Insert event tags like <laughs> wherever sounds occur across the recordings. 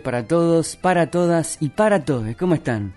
Para todos, para todas y para todos. ¿Cómo están?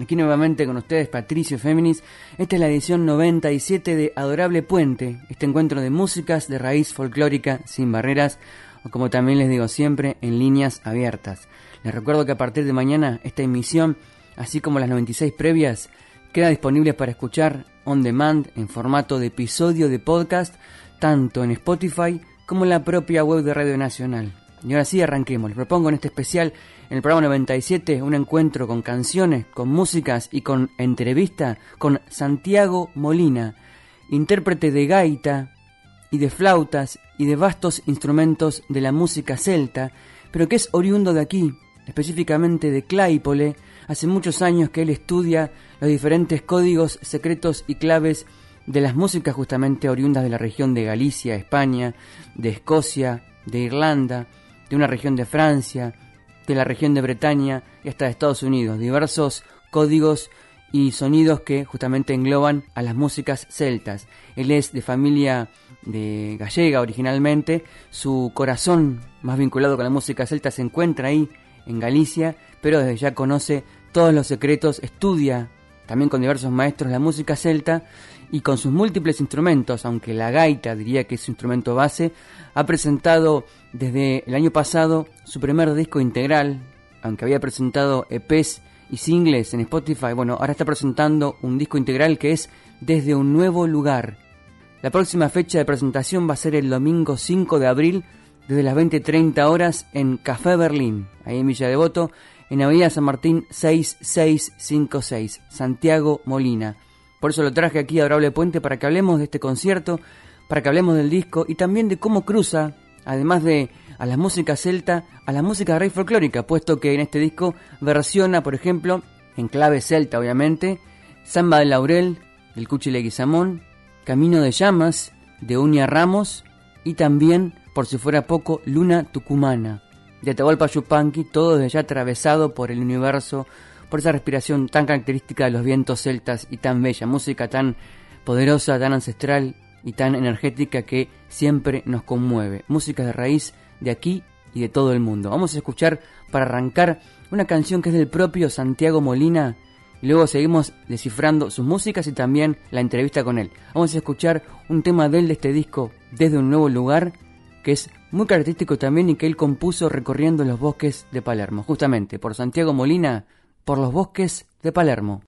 Aquí nuevamente con ustedes Patricio Féminis. Esta es la edición 97 de Adorable Puente, este encuentro de músicas de raíz folclórica sin barreras, o como también les digo siempre, en líneas abiertas. Les recuerdo que a partir de mañana esta emisión, así como las 96 previas, queda disponible para escuchar on demand en formato de episodio de podcast, tanto en Spotify como en la propia web de Radio Nacional. Y ahora sí arranquemos. Les propongo en este especial, en el programa 97, un encuentro con canciones, con músicas y con entrevista con Santiago Molina, intérprete de gaita y de flautas y de vastos instrumentos de la música celta, pero que es oriundo de aquí, específicamente de Claypole. Hace muchos años que él estudia los diferentes códigos secretos y claves de las músicas justamente oriundas de la región de Galicia, España, de Escocia, de Irlanda, de una región de Francia, de la región de Bretaña y hasta de Estados Unidos. Diversos códigos y sonidos que justamente engloban a las músicas celtas. Él es de familia de gallega originalmente, su corazón más vinculado con la música celta se encuentra ahí en Galicia, pero desde ya conoce todos los secretos, estudia también con diversos maestros la música celta y con sus múltiples instrumentos, aunque la gaita diría que es su instrumento base, ha presentado desde el año pasado su primer disco integral, aunque había presentado EPs y singles en Spotify, bueno, ahora está presentando un disco integral que es Desde un nuevo lugar. La próxima fecha de presentación va a ser el domingo 5 de abril desde las 20.30 horas en Café Berlín, ahí en Villa Devoto, en Avenida San Martín 6656, Santiago Molina. Por eso lo traje aquí a Adorable Puente para que hablemos de este concierto, para que hablemos del disco y también de cómo cruza, además de a la música celta, a la música rey folclórica, puesto que en este disco versiona, por ejemplo, en clave celta obviamente, Samba del Laurel, del Cuchi Leguizamón, Camino de Llamas, de Uña Ramos y también, por si fuera poco, Luna Tucumana, de Atahualpa Yupanqui, todo desde ya atravesado por el universo por esa respiración tan característica de los vientos celtas y tan bella, música tan poderosa, tan ancestral y tan energética que siempre nos conmueve. Música de raíz de aquí y de todo el mundo. Vamos a escuchar para arrancar una canción que es del propio Santiago Molina y luego seguimos descifrando sus músicas y también la entrevista con él. Vamos a escuchar un tema de él de este disco desde un nuevo lugar que es muy característico también y que él compuso recorriendo los bosques de Palermo. Justamente por Santiago Molina por los bosques de Palermo.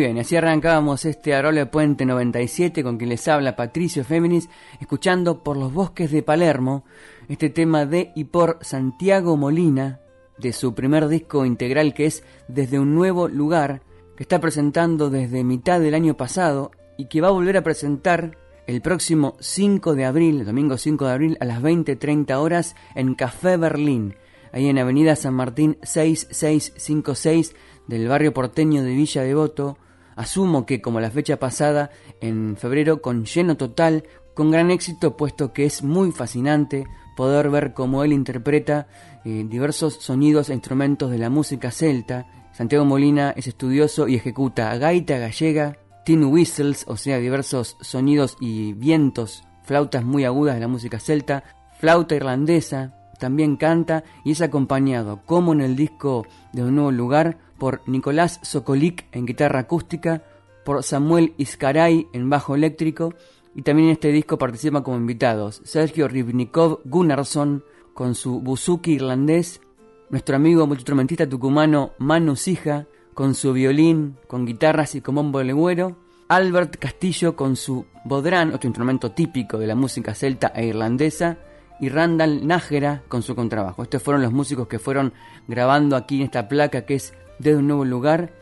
Bien, así arrancábamos este Arole Puente 97 con quien les habla Patricio Féminis, escuchando por los bosques de Palermo este tema de y por Santiago Molina, de su primer disco integral que es Desde un Nuevo Lugar, que está presentando desde mitad del año pasado y que va a volver a presentar el próximo 5 de abril, domingo 5 de abril, a las 20.30 horas en Café Berlín, ahí en Avenida San Martín 6656 del barrio porteño de Villa Devoto. Asumo que como la fecha pasada, en febrero, con lleno total, con gran éxito, puesto que es muy fascinante poder ver cómo él interpreta eh, diversos sonidos e instrumentos de la música celta. Santiago Molina es estudioso y ejecuta gaita gallega, tin whistles, o sea, diversos sonidos y vientos, flautas muy agudas de la música celta, flauta irlandesa, también canta y es acompañado, como en el disco de un nuevo lugar, por Nicolás Sokolik en guitarra acústica, por Samuel Iscaray en bajo eléctrico y también en este disco participan como invitados Sergio Ribnikov Gunnarsson con su buzuki irlandés, nuestro amigo multiinstrumentista tucumano Manu Sija con su violín, con guitarras y con bombo legüero, Albert Castillo con su bodrán, otro instrumento típico de la música celta e irlandesa, y Randall Nájera con su contrabajo. Estos fueron los músicos que fueron grabando aquí en esta placa que es desde un nuevo lugar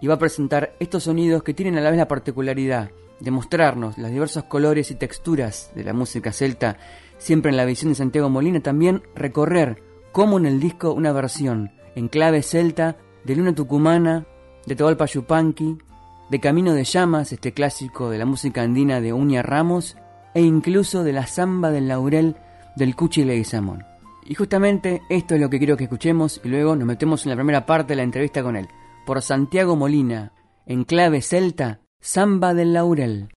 y va a presentar estos sonidos que tienen a la vez la particularidad de mostrarnos los diversos colores y texturas de la música celta, siempre en la visión de Santiago Molina, también recorrer como en el disco una versión en clave celta de Luna Tucumana, de Tobalpa Yupanqui, de Camino de Llamas, este clásico de la música andina de Uña Ramos, e incluso de la Zamba del Laurel del Cuchi Leguizamón. Y justamente esto es lo que quiero que escuchemos y luego nos metemos en la primera parte de la entrevista con él. Por Santiago Molina, en clave celta, Samba del Laurel.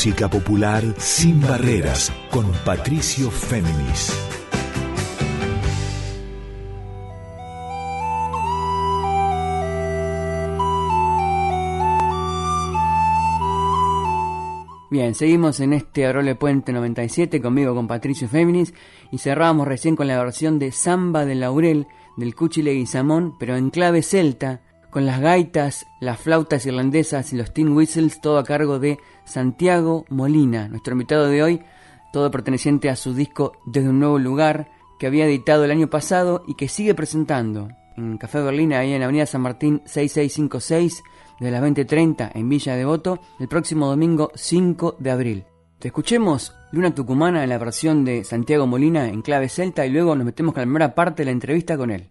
Música popular sin barreras con Patricio Féminis. Bien, seguimos en este Adorable Puente 97 conmigo con Patricio Féminis y cerramos recién con la versión de Samba del Laurel del Cuchile Guisamón, pero en clave celta, con las gaitas, las flautas irlandesas y los tin whistles, todo a cargo de Santiago Molina, nuestro invitado de hoy, todo perteneciente a su disco Desde un Nuevo Lugar, que había editado el año pasado y que sigue presentando en Café Berlín, ahí en Avenida San Martín 6656, de las 20.30 en Villa Devoto, el próximo domingo 5 de abril. Te escuchemos Luna Tucumana en la versión de Santiago Molina en clave celta y luego nos metemos con la primera parte de la entrevista con él.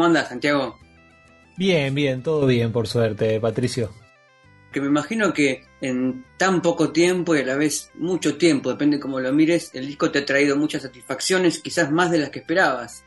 ¿Cómo andas, Santiago? Bien, bien, todo bien, por suerte, Patricio. Que me imagino que en tan poco tiempo y a la vez mucho tiempo, depende cómo lo mires, el disco te ha traído muchas satisfacciones, quizás más de las que esperabas.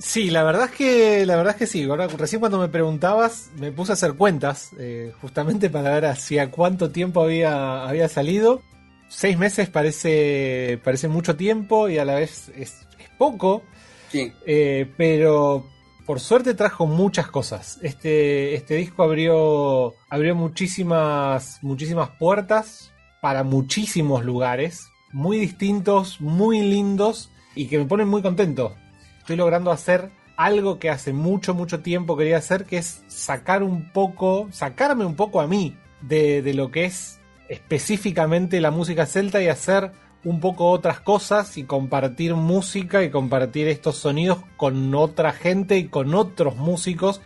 Sí, la verdad es que la verdad es que sí. Ahora, recién cuando me preguntabas, me puse a hacer cuentas, eh, justamente para ver hacia cuánto tiempo había, había salido. Seis meses parece, parece mucho tiempo y a la vez es, es poco. Sí. Eh, pero por suerte trajo muchas cosas. Este, este disco abrió, abrió muchísimas, muchísimas puertas para muchísimos lugares, muy distintos, muy lindos y que me ponen muy contento. Estoy logrando hacer algo que hace mucho, mucho tiempo quería hacer, que es sacar un poco, sacarme un poco a mí de, de lo que es específicamente la música celta y hacer un poco otras cosas y compartir música y compartir estos sonidos con otra gente y con otros músicos.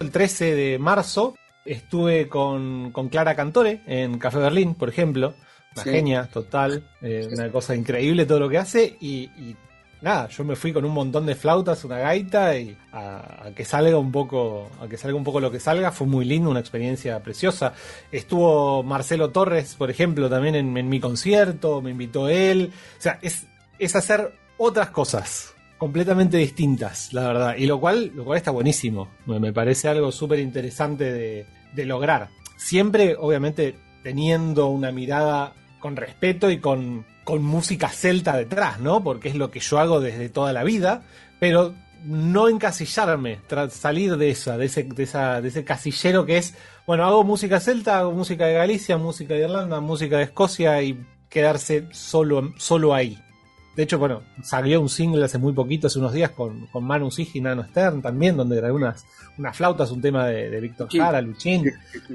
El 13 de marzo estuve con, con Clara Cantore en Café Berlín, por ejemplo. Una Sí. genia total, eh, una cosa increíble todo lo que hace y, y nada, yo me fui con un montón de flautas, una gaita y a, que salga un poco, a que salga un poco lo que salga, fue muy lindo, una experiencia preciosa. Estuvo Marcelo Torres, por ejemplo, también en, mi concierto, me invitó él. O sea, es, es hacer otras cosas completamente distintas, la verdad. Y lo cual, lo cual está buenísimo. Me, parece algo súper interesante de lograr. Siempre, obviamente, teniendo una mirada con respeto y con, con música celta detrás, ¿no? Porque es lo que yo hago desde toda la vida, pero no encasillarme, salir de esa, de ese, de esa, de ese casillero que es, bueno, hago música celta, hago música de Galicia, música de Irlanda, música de Escocia y quedarse solo, solo ahí. De hecho, bueno, salió un single hace muy poquito, hace unos días, con, con Manu Sig y Nano Stern también, donde grabé unas, unas flautas, un tema de, de Víctor. Jara, Luchín.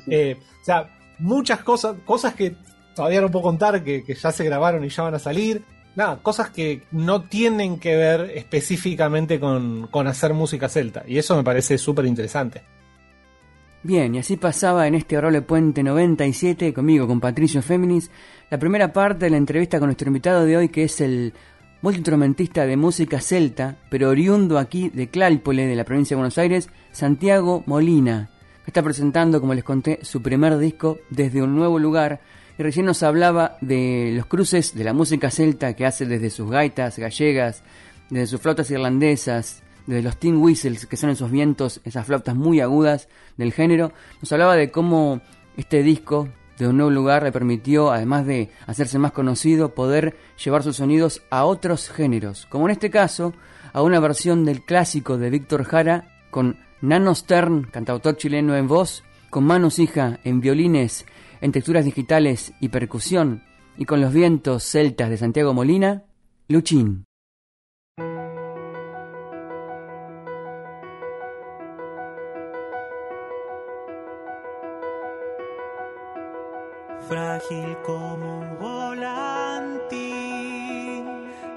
Eh, o sea, muchas cosas, cosas que todavía no puedo contar, que, que ya se grabaron y ya van a salir. Nada, cosas que no tienen que ver específicamente con, con hacer música celta. Y eso me parece súper interesante. Bien, y así pasaba en este Orole Puente 97 conmigo, con Patricio Féminis, la primera parte de la entrevista con nuestro invitado de hoy, que es el multiinstrumentista de música celta, pero oriundo aquí de Clalpole, de la provincia de Buenos Aires, Santiago Molina, está presentando, como les conté, su primer disco desde un nuevo lugar, y recién nos hablaba de los cruces de la música celta que hace desde sus gaitas gallegas, desde sus flautas irlandesas, desde los tin whistles, que son esos vientos, esas flautas muy agudas del género, nos hablaba de cómo este disco de un nuevo lugar le permitió, además de hacerse más conocido, poder llevar sus sonidos a otros géneros, como en este caso, a una versión del clásico de Víctor Jara con Nano Stern, cantautor chileno en voz, con Manu Sija en violines, en texturas digitales y percusión, y con los vientos celtas de Santiago Molina, Luchín. frágil como un volantín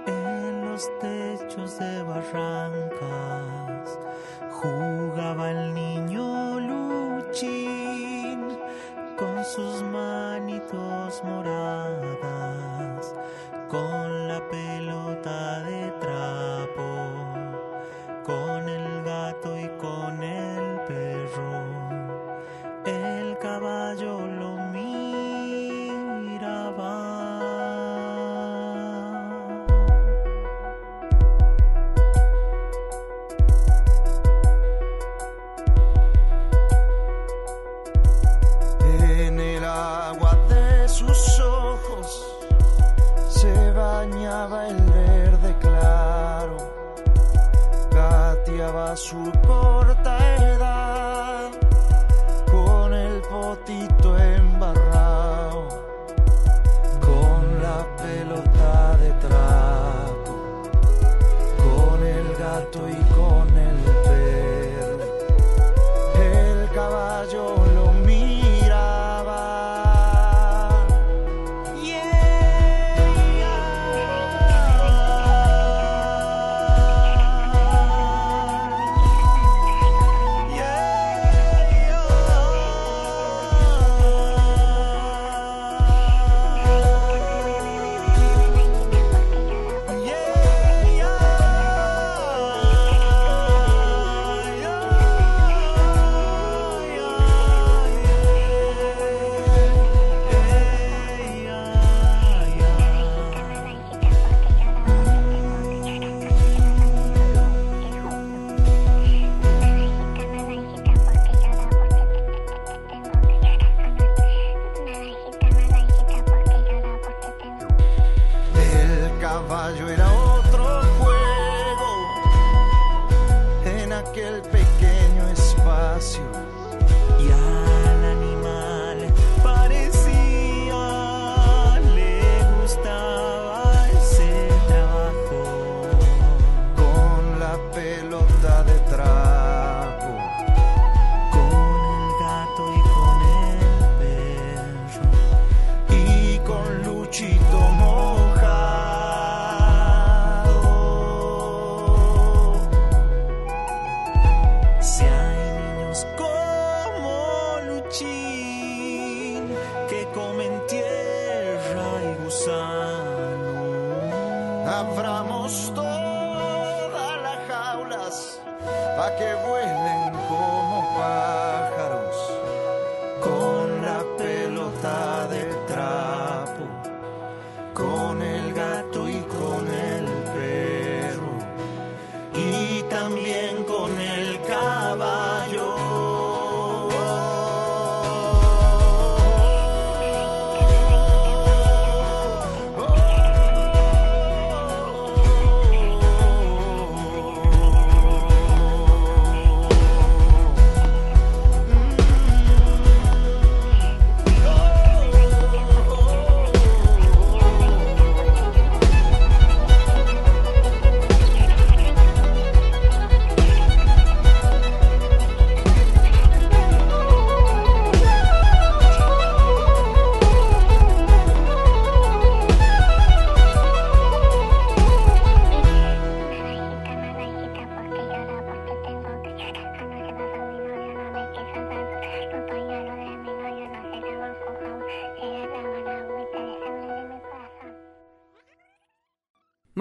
en los techos de barrancas. Jugaba el niño sus manitos moradas,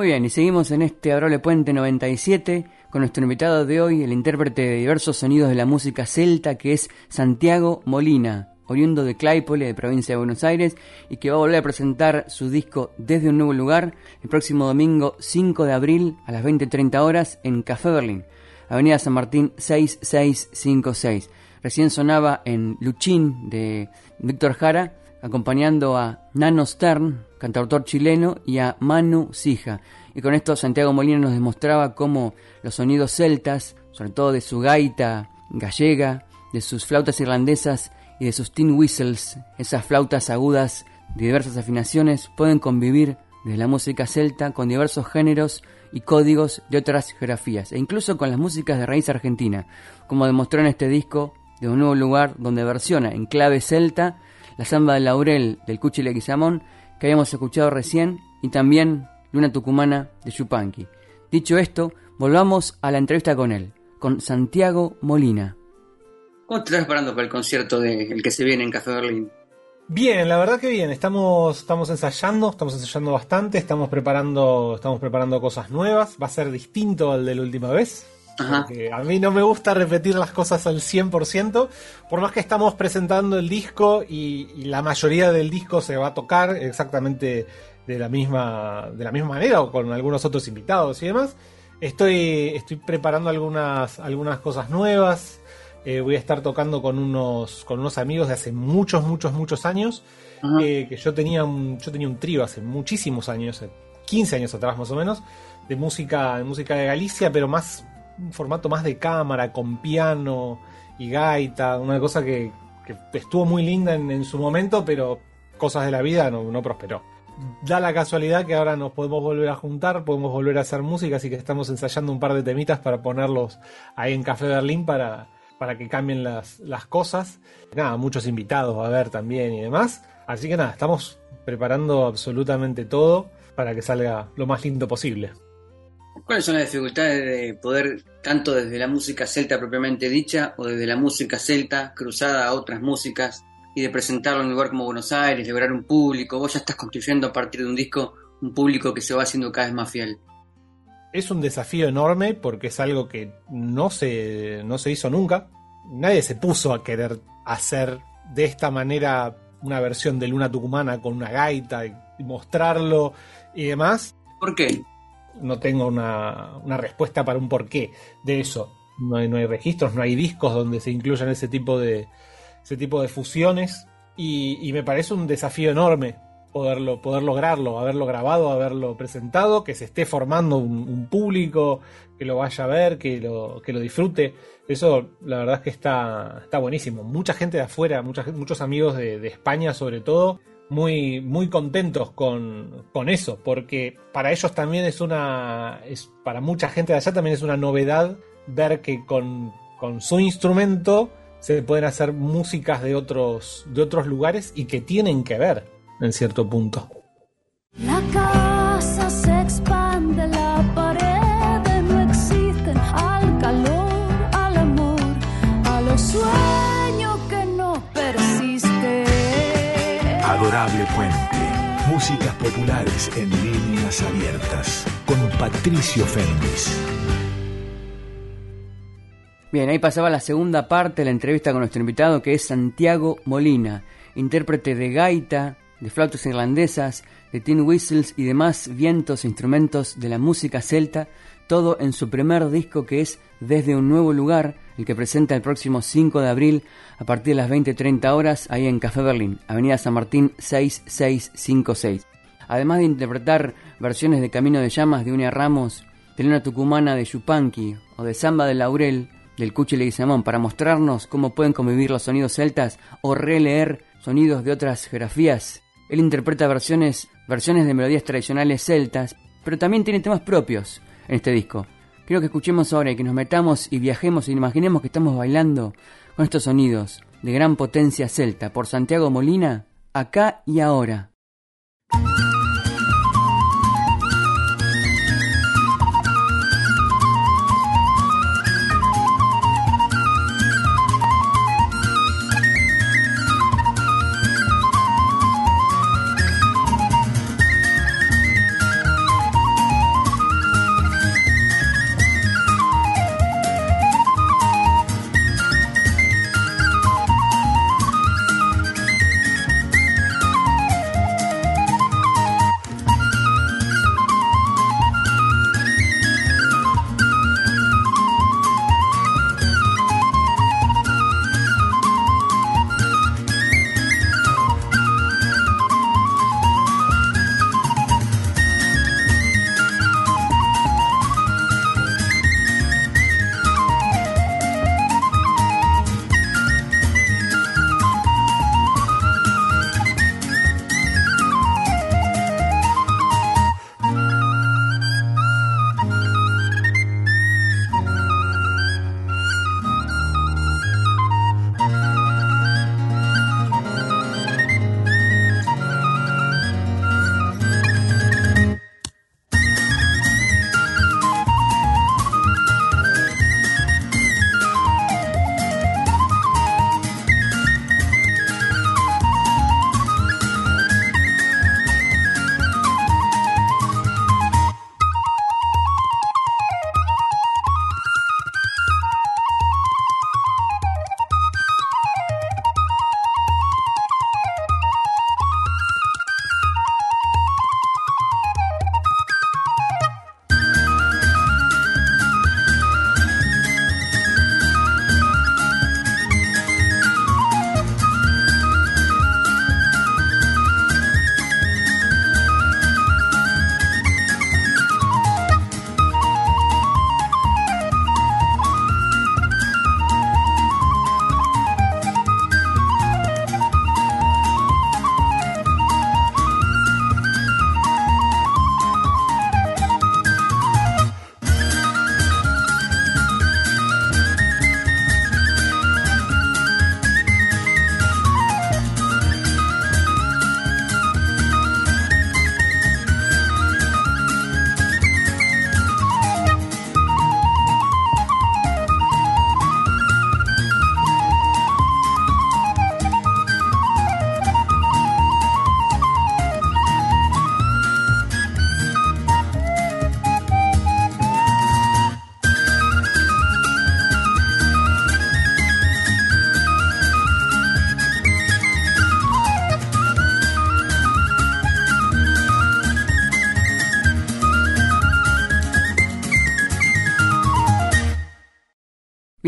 bien, y seguimos en este Adorable Puente 97 con nuestro invitado de hoy, el intérprete de diversos sonidos de la música celta, que es Santiago Molina, oriundo de Claypole, de provincia de Buenos Aires, y que va a volver a presentar su disco Desde un Nuevo Lugar el próximo domingo 5 de abril a las 20.30 horas en Café Berlín, Avenida San Martín 6656. Recién sonaba en Luchín de Víctor Jara, acompañando a Nano Stern, cantautor chileno, y a Manu Sija. Y con esto Santiago Molina nos demostraba cómo los sonidos celtas, sobre todo de su gaita gallega, de sus flautas irlandesas y de sus tin whistles, esas flautas agudas de diversas afinaciones, pueden convivir desde la música celta con diversos géneros y códigos de otras geografías, e incluso con las músicas de raíz argentina, como demostró en este disco de un nuevo lugar donde versiona en clave celta la samba del laurel del Cuchi Leguizamón que habíamos escuchado recién y también Luna Tucumana de Yupanqui. Dicho esto, volvamos a la entrevista con él, con Santiago Molina. ¿Cómo te estás preparando para el concierto de el que se viene en Café Berlín? Bien, la verdad que bien. Estamos, estamos ensayando, estamos ensayando bastante, estamos preparando, estamos preparando cosas nuevas. Va a ser distinto al de la última vez. Ajá. A mí no me gusta repetir las cosas al 100%, por más que estamos presentando el disco y, y la mayoría del disco se va a tocar exactamente de la misma, de la misma manera o con algunos otros invitados y demás. Estoy, estoy preparando algunas, algunas cosas nuevas. Eh, voy a estar tocando con unos, con unos amigos de hace muchos, muchos, muchos años. Eh, que yo tenía un, yo tenía un trío hace muchísimos años, eh, 15 años atrás más o menos, de música, de música de Galicia, pero más un formato más de cámara, con piano y gaita, una cosa que, que estuvo muy linda en, en su momento, pero cosas de la vida no, no prosperó. Da la casualidad que ahora nos podemos volver a juntar, podemos volver a hacer música, así que estamos ensayando un par de temitas para ponerlos ahí en Café Berlín para, para que cambien las, las cosas. Nada, muchos invitados va a haber también y demás. Así que nada, estamos preparando absolutamente todo para que salga lo más lindo posible. ¿Cuáles son las dificultades de poder, tanto desde la música celta propiamente dicha, o desde la música celta cruzada a otras músicas, y de presentarlo en un lugar como Buenos Aires, lograr un público? Vos ya estás construyendo a partir de un disco un público que se va haciendo cada vez más fiel. Es un desafío enorme porque es algo que no se, no se hizo nunca. Nadie se puso a querer hacer de esta manera una versión de Luna Tucumana con una gaita y mostrarlo y demás. ¿Por qué? No tengo una, una respuesta para un porqué de eso. No hay, no hay registros, no hay discos donde se incluyan ese tipo de, ese tipo de fusiones. Y, me parece un desafío enorme poderlo, poder lograrlo, haberlo grabado, haberlo presentado, que se esté formando un, público, que lo vaya a ver, que lo, que lo disfrute. Eso la verdad es que está, está buenísimo. Mucha gente de afuera, muchos amigos de, de España sobre todo, muy, muy contentos con, con eso, porque para ellos también es una, es, para mucha gente de allá también es una novedad ver que con, con su instrumento se pueden hacer músicas de otros, de otros lugares y que tienen que ver en cierto punto. La casa se expande, la pared no existen al calor, al amor, a los sueños que no persisten. Adorable Puente. Músicas populares en líneas abiertas. Con Patricio Féminis. Bien, ahí pasaba la segunda parte de la entrevista con nuestro invitado, que es Santiago Molina, intérprete de gaita, de flautas irlandesas, de tin whistles y demás vientos e instrumentos de la música celta, todo en su primer disco que es Desde un Nuevo Lugar, el que presenta el próximo 5 de abril a partir de las 20.30 horas ahí en Café Berlín, Avenida San Martín 6656. Además de interpretar versiones de Camino de Llamas de Unia Ramos, de Luna Tucumana de Yupanqui o de Samba del Laurel del Cuchi Leguizamón para mostrarnos cómo pueden convivir los sonidos celtas o releer sonidos de otras geografías. Él interpreta versiones, versiones de melodías tradicionales celtas, pero también tiene temas propios en este disco. Quiero que escuchemos ahora y que nos metamos y viajemos y imaginemos que estamos bailando con estos sonidos de gran potencia celta por Santiago Molina, acá y ahora.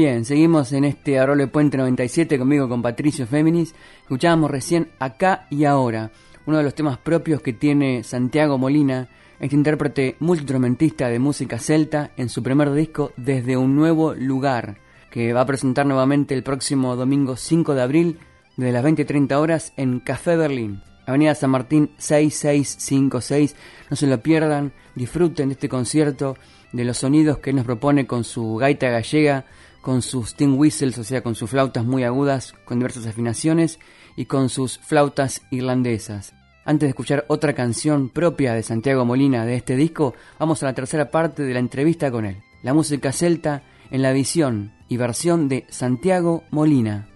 Bien, seguimos en este Arole Puente 97 conmigo con Patricio Féminis. Escuchábamos recién Acá y Ahora, uno de los temas propios que tiene Santiago Molina, este intérprete multiinstrumentista de música celta, en su primer disco Desde un Nuevo Lugar, que va a presentar nuevamente el próximo domingo 5 de abril, desde las 20.30 horas, en Café Berlín. Avenida San Martín 6656. No se lo pierdan, disfruten de este concierto, de los sonidos que él nos propone con su gaita gallega, con sus tin whistles, o sea, con sus flautas muy agudas, con diversas afinaciones, y con sus flautas irlandesas. Antes de escuchar otra canción propia de Santiago Molina de este disco, vamos a la tercera parte de la entrevista con él. La música celta en la visión y versión de Santiago Molina.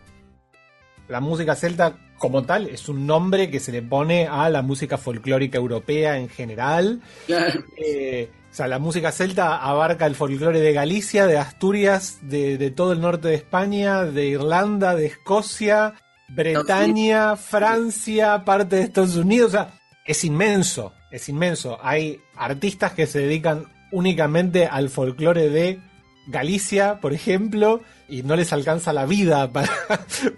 La música celta como tal es un nombre que se le pone a la música folclórica europea en general. Eh, o sea, la música celta abarca el folclore de Galicia, de Asturias, de, todo el norte de España, de Irlanda, de Escocia, Bretaña, Francia, parte de Estados Unidos. O sea, es inmenso, es inmenso. Hay artistas que se dedican únicamente al folclore de Galicia, por ejemplo, y no les alcanza la vida <laughs> para,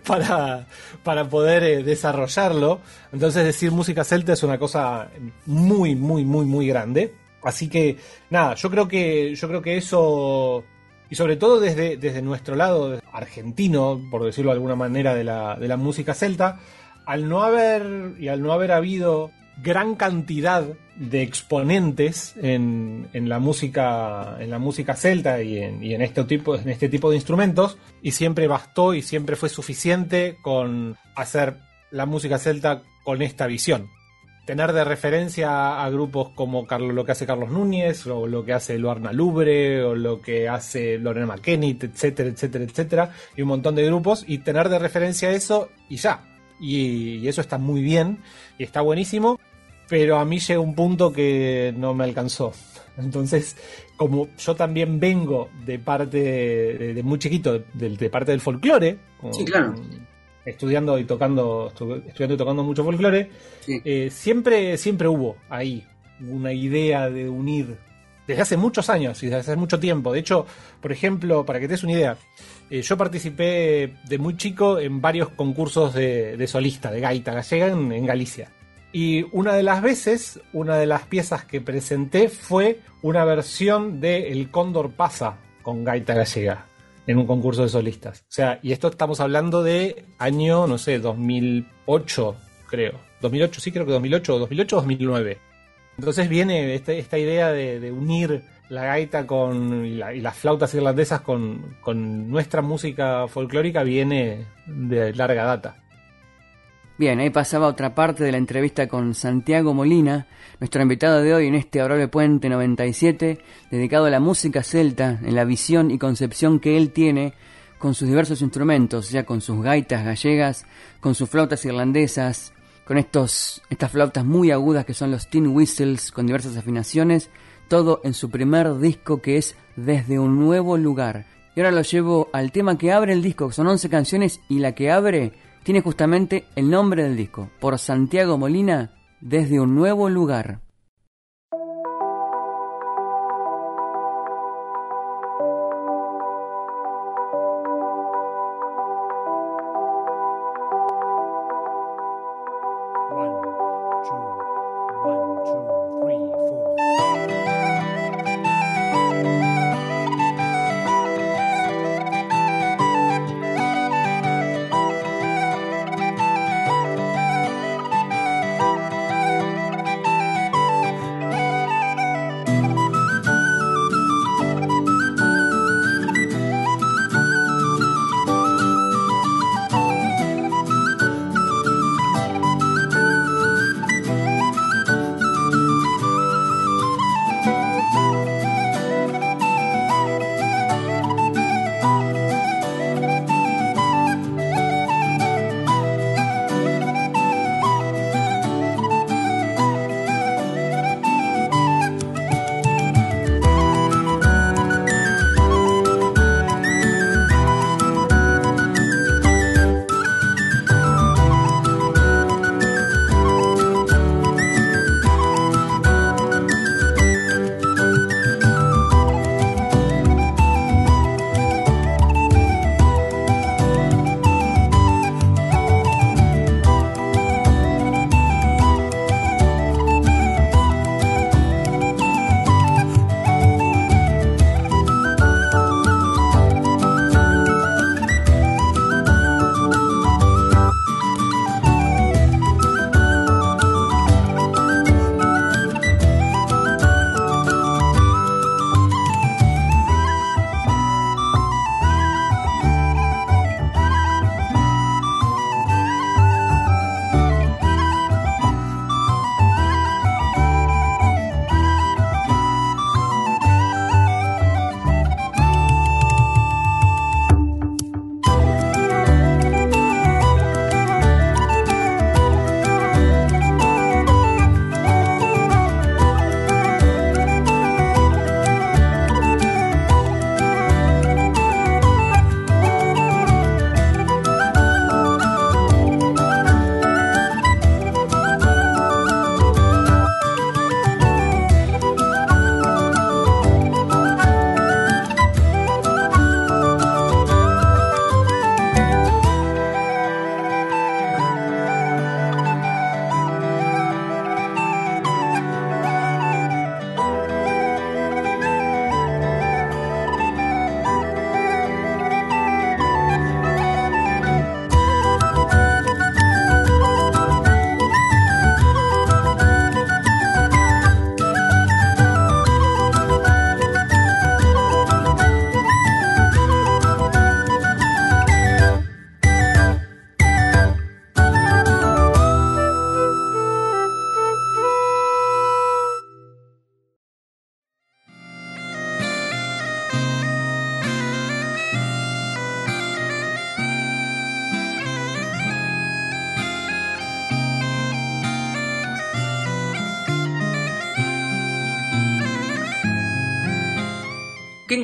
para, para poder eh, desarrollarlo. Entonces decir música celta es una cosa muy, muy, muy, muy grande. Así que, nada, yo creo que, yo creo que eso, y sobre todo desde, desde nuestro lado argentino, por decirlo de alguna manera, de la, de la música celta, al no haber, y al no haber habido gran cantidad de exponentes en, en, la música en la música celta y en, y en este tipo en este tipo de instrumentos y siempre bastó y siempre fue suficiente con hacer la música celta con esta visión tener de referencia a grupos como Carlos, lo que hace Carlos Núñez o lo que hace Luarna Lubre o lo que hace Lorena McKennitt etcétera etcétera etcétera y un montón de grupos y tener de referencia eso y ya y, y eso está muy bien y está buenísimo pero a mí llega un punto que no me alcanzó. <laughs> Entonces, como yo también vengo de parte de, muy chiquito, de, de, parte del folclore, sí, claro. Estudiando y tocando, estudiando y tocando mucho folclore, sí. eh, siempre, siempre hubo ahí una idea de unir desde hace muchos años y desde hace mucho tiempo. De hecho, por ejemplo, para que te des una idea, eh, yo participé de muy chico en varios concursos de, de solista, de gaita gallega en, en Galicia. Y una de las veces, una de las piezas que presenté fue una versión de El Cóndor pasa con gaita gallega en un concurso de solistas. O sea, y esto estamos hablando de año, no sé, 2008, creo. 2008, sí, creo que 2008, 2008 o 2009. Entonces viene este, esta idea de, de, unir la gaita con, y, la, y las flautas irlandesas con, con nuestra música folclórica, viene de larga data. Bien, ahí pasaba otra parte de la entrevista con Santiago Molina, nuestro invitado de hoy en este Adorable Puente 97, dedicado a la música celta, en la visión y concepción que él tiene con sus diversos instrumentos, ya con sus gaitas gallegas, con sus flautas irlandesas, con estos, estas flautas muy agudas que son los tin whistles con diversas afinaciones, todo en su primer disco que es Desde un Nuevo Lugar. Y ahora lo llevo al tema que abre el disco, son 11 canciones y la que abre tiene justamente el nombre del disco, por Santiago Molina, desde un nuevo lugar.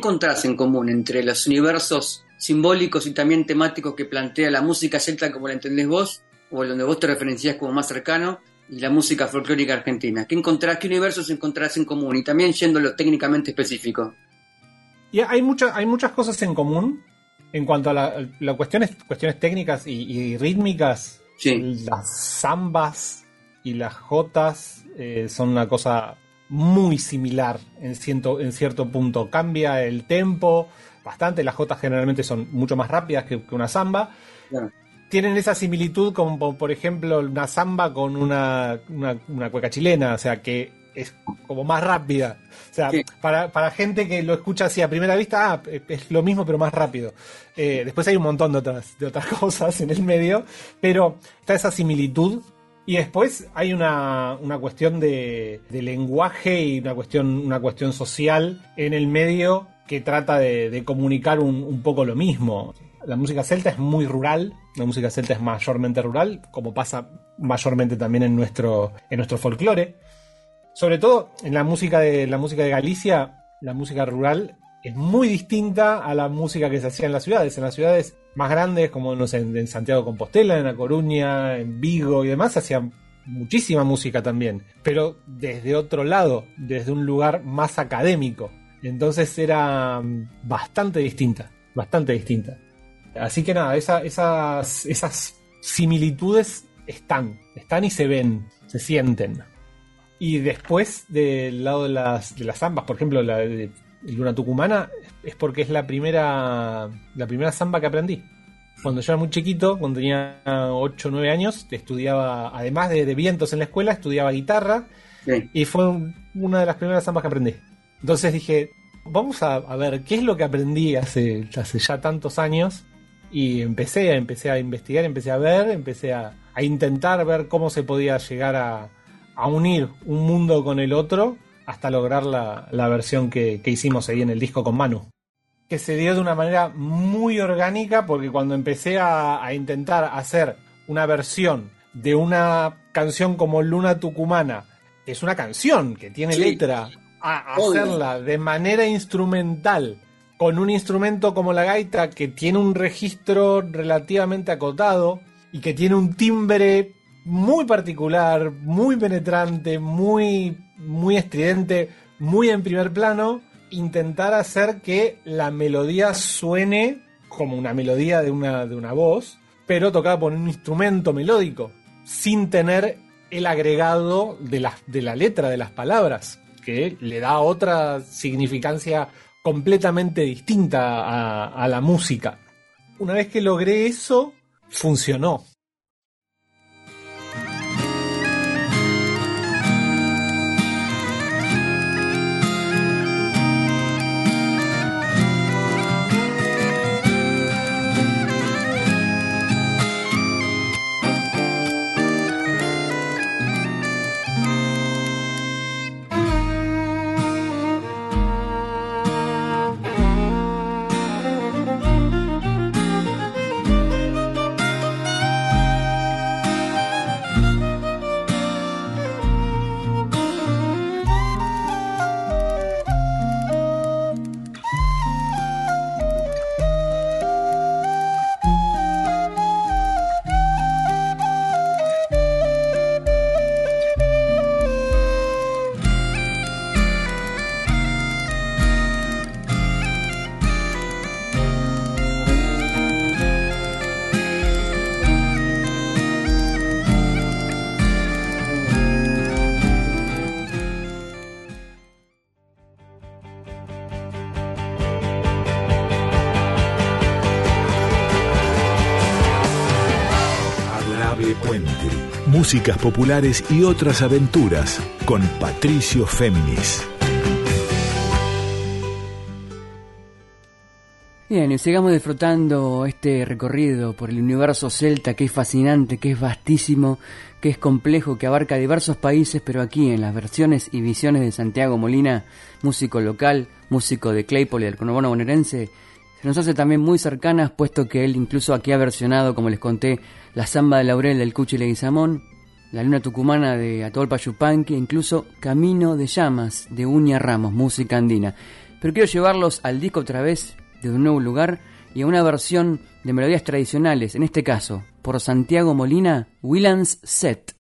Encontrás en común entre los universos simbólicos y también temáticos que plantea la música celta como la entendés vos, o donde vos te referenciás como más cercano, y la música folclórica argentina? ¿Qué encontrás, qué universos encontrás en común? Y también yendo a lo técnicamente específico. Y hay, muchas hay muchas cosas en común en cuanto a la, la cuestiones, cuestiones técnicas y, y rítmicas. Sí. Las zambas y las jotas eh, son una cosa muy similar en cierto, en cierto punto. Cambia el tempo bastante. Las jotas generalmente son mucho más rápidas que, que una zamba. Claro. Tienen esa similitud como, por ejemplo, una zamba con una, una, una cueca chilena. O sea, que es como más rápida. O sea, Sí. para, para gente que lo escucha así a primera vista, ah, es lo mismo pero más rápido. Eh, después hay un montón de otras, de otras <laughs> cosas en el medio, pero está esa similitud. Y después hay una, una cuestión de, lenguaje y una cuestión, una cuestión social en el medio que trata de, de comunicar un, un poco lo mismo. La música celta es muy rural, la música celta es mayormente rural, como pasa mayormente también en nuestro, en nuestro folclore. Sobre todo en la música de la música de Galicia, la música rural es muy distinta a la música que se hacía en las ciudades. En las ciudades más grandes, como en, Santiago Compostela, en La Coruña, en Vigo y demás, se hacía muchísima música también. Pero desde otro lado, desde un lugar más académico. Entonces era mm, bastante distinta, bastante distinta. Así que nada, esa- esas, esas similitudes están, están y se ven, se sienten. Y después del lado de las, de las zambas, por ejemplo, la de Luna Tucumana, es porque es la primera, la primera zamba que aprendí. Cuando yo era muy chiquito, cuando tenía 8 o 9 años, estudiaba, además de, de vientos en la escuela, estudiaba guitarra Sí. y fue un- una de las primeras zambas que aprendí. Entonces dije, vamos a, a ver qué es lo que aprendí hace, hace ya tantos años. Y empecé, empecé a investigar, empecé a ver, empecé a, a intentar ver cómo se podía llegar a, a unir un mundo con el otro hasta lograr la, la versión que, que hicimos ahí en el disco con Manu. Que se dio de una manera muy orgánica porque cuando empecé a, a intentar hacer una versión de una canción como Luna Tucumana, que es una canción que tiene Sí. letra, a hacerla de manera instrumental con un instrumento como la gaita que tiene un registro relativamente acotado y que tiene un timbre muy particular, muy penetrante, muy, muy estridente, muy en primer plano, intentar hacer que la melodía suene como una melodía de una, de una voz, pero tocada por un instrumento melódico, sin tener el agregado de la, de la letra, de las palabras, que le da otra significancia completamente distinta a, a la música. Una vez que logré eso, funcionó. Músicas populares y otras aventuras con Patricio Féminis. Bien, y sigamos disfrutando este recorrido por el universo celta que es fascinante, que es vastísimo, que es complejo, que abarca diversos países, pero aquí en las versiones y visiones de Santiago Molina, músico local, músico de Claypole del conurbano bonaerense, se nos hace también muy cercanas, puesto que él incluso aquí ha versionado, como les conté, la samba de Laurel del Cuchi Leguizamón, la luna tucumana de Atahualpa Yupanqui, incluso Camino de Llamas de Uña Ramos, música andina. pero quiero llevarlos al disco otra vez de un nuevo lugar y a una versión de melodías tradicionales, en este caso, por Santiago Molina, Willands Set.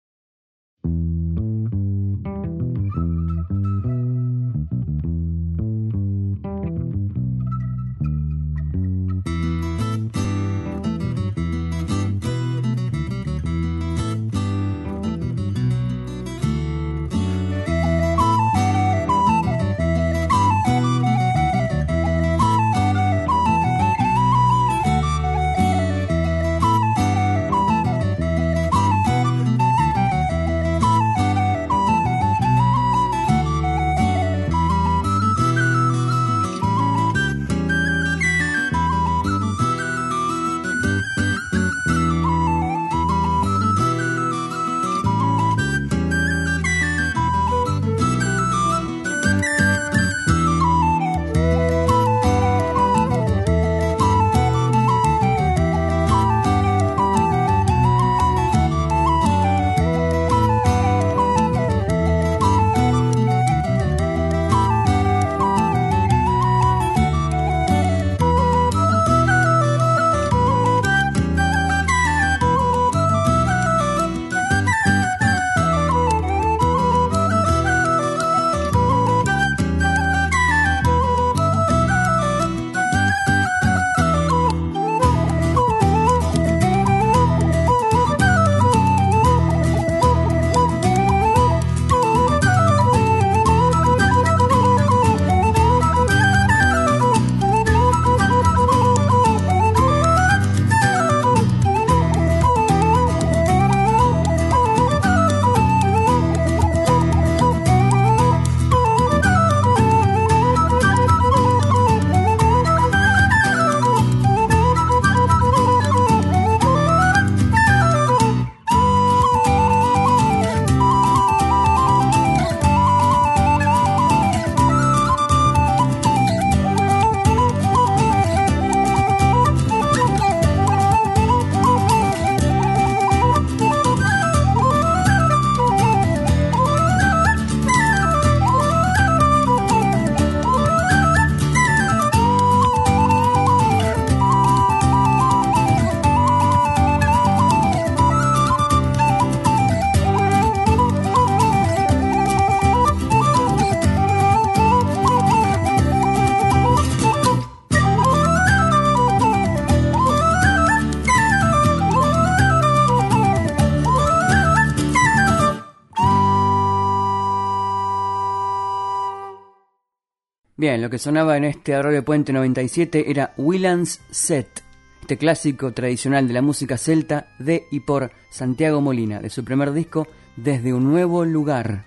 Bien, lo que sonaba en este Arroyo Puente 97 era Willands Set, este clásico tradicional de la música celta de y por Santiago Molina, de su primer disco Desde un nuevo lugar.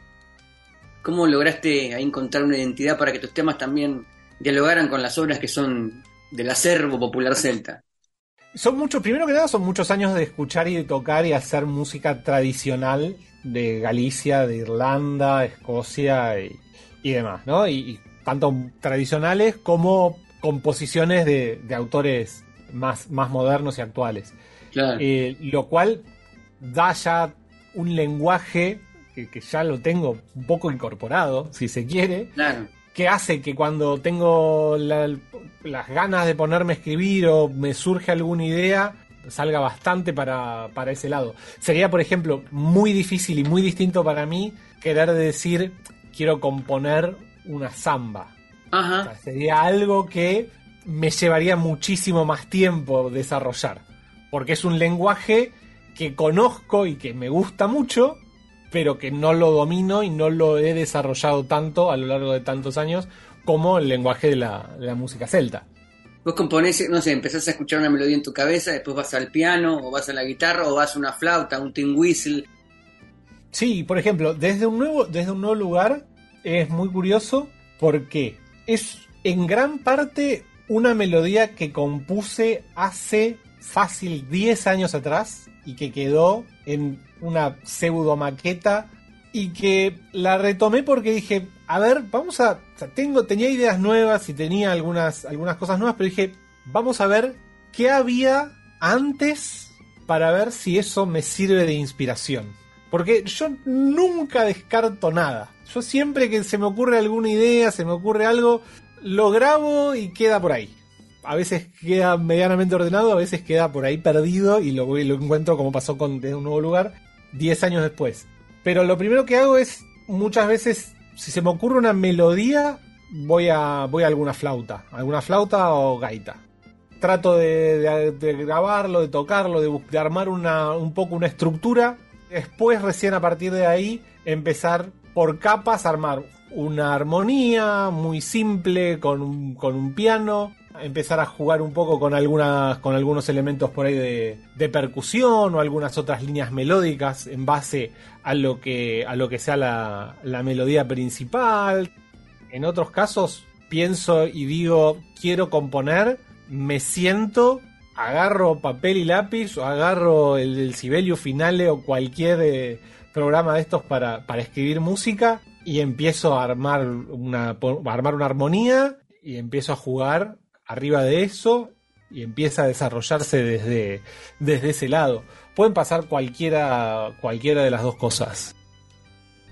¿Cómo lograste ahí encontrar una identidad para que tus temas también dialogaran con las obras que son del acervo popular celta? Son muchos, primero que nada, son muchos años de escuchar y de tocar y hacer música tradicional de Galicia, de Irlanda, Escocia y, y demás, ¿no? Y, y tanto tradicionales como composiciones de, de autores más, más modernos y actuales. Claro. Eh, lo cual da ya un lenguaje que, que ya lo tengo un poco incorporado, si se quiere, claro. que hace que cuando tengo la- las ganas de ponerme a escribir o me surge alguna idea, salga bastante para, para ese lado. Sería, por ejemplo, muy difícil y muy distinto para mí querer decir quiero componer una samba. O Ajá. sea, sería algo que me llevaría muchísimo más tiempo desarrollar. Porque es un lenguaje que conozco y que me gusta mucho, pero que no lo domino y no lo he desarrollado tanto a lo largo de tantos años como el lenguaje de la, de la música celta. Vos componés, no sé, empezás a escuchar una melodía en tu cabeza, después vas al piano, o vas a la guitarra, o vas a una flauta, un tin whistle. Sí, por ejemplo, desde un nuevo, desde un nuevo lugar es muy curioso porque es en gran parte una melodía que compuse hace fácil 10 años atrás y que quedó en una pseudo maqueta y que la retomé porque dije, a ver, vamos a, tengo, tenía ideas nuevas y tenía algunas, algunas cosas nuevas, pero dije, vamos a ver qué había antes para ver si eso me sirve de inspiración. Porque yo nunca descarto nada. Yo siempre que se me ocurre alguna idea, se me ocurre algo, lo grabo y queda por ahí. A veces queda medianamente ordenado, a veces queda por ahí perdido y lo, lo encuentro como pasó con Desde un nuevo lugar 10 años después. Pero lo primero que hago es muchas veces, si se me ocurre una melodía, voy a, voy a alguna flauta, alguna flauta o gaita. Trato de, de- de grabarlo, de tocarlo, de, de armar una, un poco una estructura. Después, recién a partir de ahí, empezar por capas armar una armonía muy simple con un, con un piano. Empezar a jugar un poco con, algunas, con algunos elementos por ahí de, de percusión o algunas otras líneas melódicas en base a lo que, a lo que sea la, la melodía principal. En otros casos pienso y digo, quiero componer, me siento, agarro papel y lápiz o agarro el, el Sibelius Finale o cualquier eh, programa de estos para, para escribir música y empiezo a armar una, a armar una armonía y empiezo a jugar arriba de eso y empieza a desarrollarse desde, desde ese lado. Pueden pasar cualquiera, cualquiera de las dos cosas.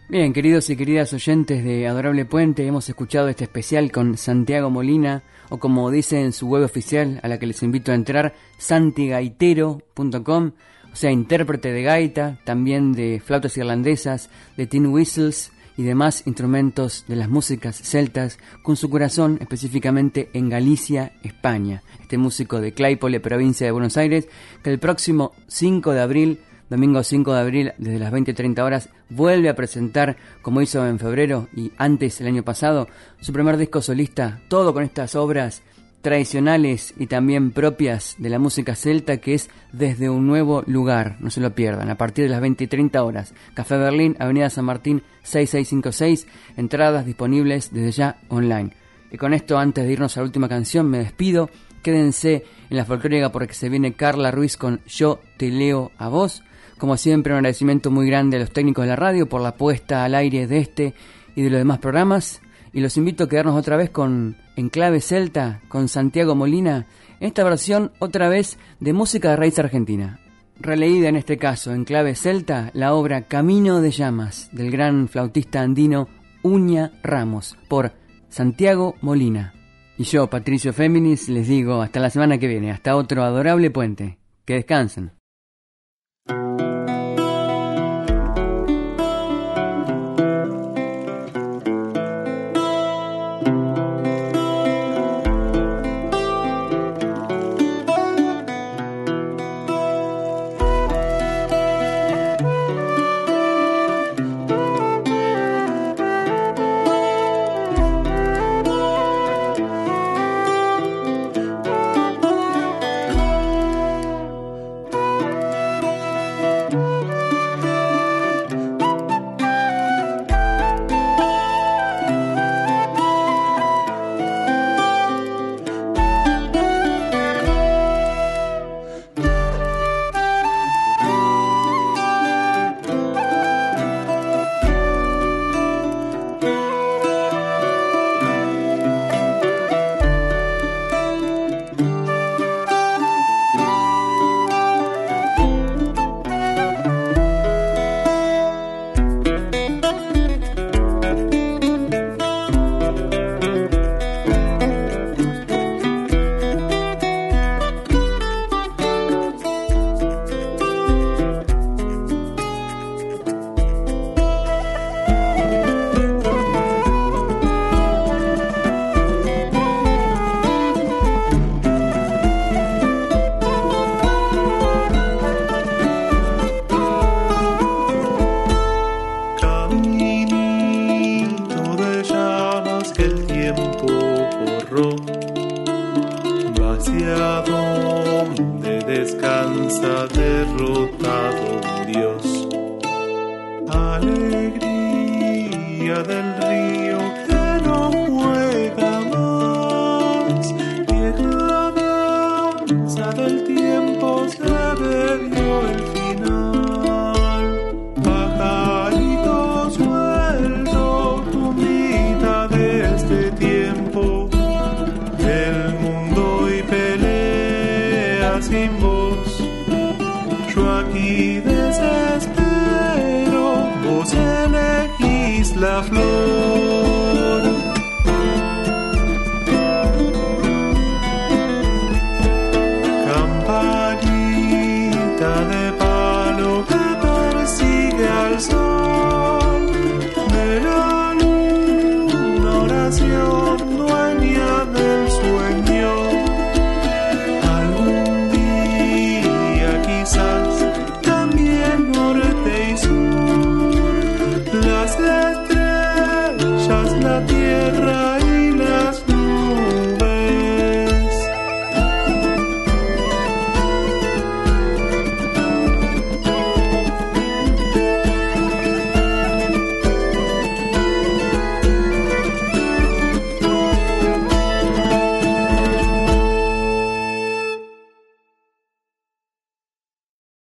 Bien, queridos y queridas oyentes de Adorable Puente, hemos escuchado este especial con Santiago Molina, o como dice en su web oficial, a la que les invito a entrar, santigaitero.com, o sea, intérprete de gaita, también de flautas irlandesas, de tin whistles y demás instrumentos de las músicas celtas, con su corazón específicamente en Galicia, España. Este músico de Claypole, provincia de Buenos Aires, que el próximo 5 de abril domingo 5 de abril, desde las 20.30 horas, vuelve a presentar, como hizo en febrero y antes el año pasado, su primer disco solista, todo con estas obras tradicionales y también propias de la música celta, que es Desde un Nuevo Lugar, no se lo pierdan, a partir de las 20 y 30 horas. Café Berlín, Avenida San Martín 6656, entradas disponibles desde ya online. Y con esto, antes de irnos a la última canción, me despido. Quédense en la folclórica porque se viene Carla Ruiz con Yo te leo a vos. Como siempre, un agradecimiento muy grande a los técnicos de la radio por la puesta al aire de este y de los demás programas. Y los invito a quedarnos otra vez con Enclave Celta, con Santiago Molina, en esta versión otra vez de música de raíz argentina. Releída en este caso, en clave celta, la obra Camino de Llamas del gran flautista andino Uña Ramos por Santiago Molina. Y yo, Patricio Féminis, les digo hasta la semana que viene, hasta otro adorable puente. Que descansen.